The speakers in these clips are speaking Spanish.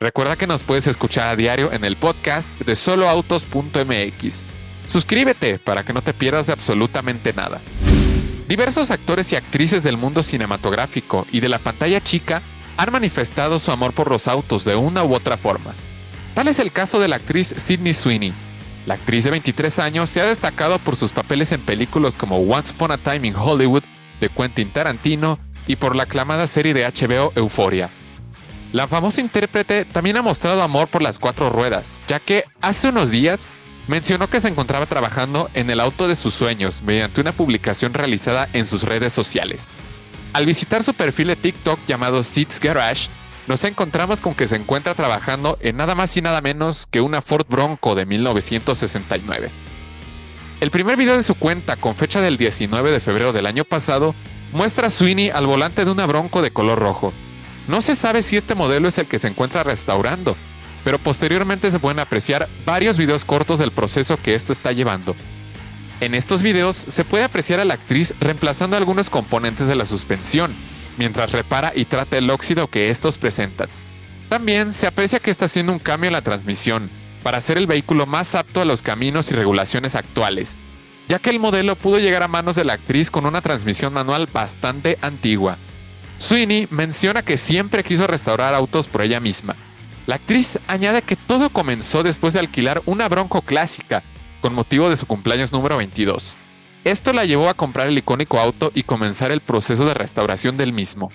Recuerda que nos puedes escuchar a diario en el podcast de soloautos.mx. Suscríbete para que no te pierdas de absolutamente nada. Diversos actores y actrices del mundo cinematográfico y de la pantalla chica han manifestado su amor por los autos de una u otra forma. Tal es el caso de la actriz Sydney Sweeney. La actriz de 23 años se ha destacado por sus papeles en películas como Once Upon a Time in Hollywood de Quentin Tarantino y por la aclamada serie de HBO Euphoria. La famosa intérprete también ha mostrado amor por las cuatro ruedas, ya que hace unos días mencionó que se encontraba trabajando en el auto de sus sueños mediante una publicación realizada en sus redes sociales. Al visitar su perfil de TikTok llamado Seeds Garage, nos encontramos con que se encuentra trabajando en nada más y nada menos que una Ford Bronco de 1969. El primer video de su cuenta, con fecha del 19 de febrero del año pasado, muestra a Sweeney al volante de una Bronco de color rojo, no se sabe si este modelo es el que se encuentra restaurando, pero posteriormente se pueden apreciar varios videos cortos del proceso que esto está llevando. En estos videos se puede apreciar a la actriz reemplazando algunos componentes de la suspensión, mientras repara y trata el óxido que estos presentan. También se aprecia que está haciendo un cambio en la transmisión, para hacer el vehículo más apto a los caminos y regulaciones actuales, ya que el modelo pudo llegar a manos de la actriz con una transmisión manual bastante antigua. Sweeney menciona que siempre quiso restaurar autos por ella misma. La actriz añade que todo comenzó después de alquilar una Bronco clásica con motivo de su cumpleaños número 22. Esto la llevó a comprar el icónico auto y comenzar el proceso de restauración del mismo.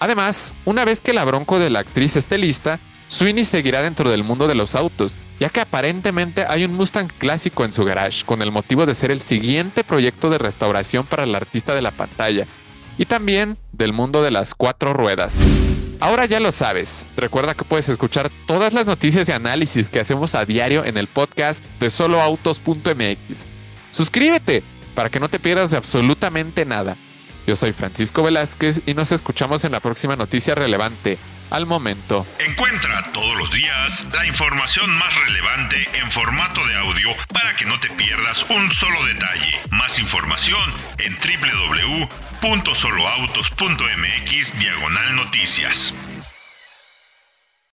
Además, una vez que la Bronco de la actriz esté lista, Sweeney seguirá dentro del mundo de los autos, ya que aparentemente hay un Mustang clásico en su garage con el motivo de ser el siguiente proyecto de restauración para el artista de la pantalla, y también del mundo de las cuatro ruedas. Ahora ya lo sabes, recuerda que puedes escuchar todas las noticias y análisis que hacemos a diario en el podcast de soloautos.mx. Suscríbete para que no te pierdas de absolutamente nada. Yo soy Francisco Velázquez y nos escuchamos en la próxima noticia relevante al momento. Encuentra todos los días la información más relevante en formato de audio para que no te pierdas un solo detalle. Más información en www.soloautos.mx diagonal noticias.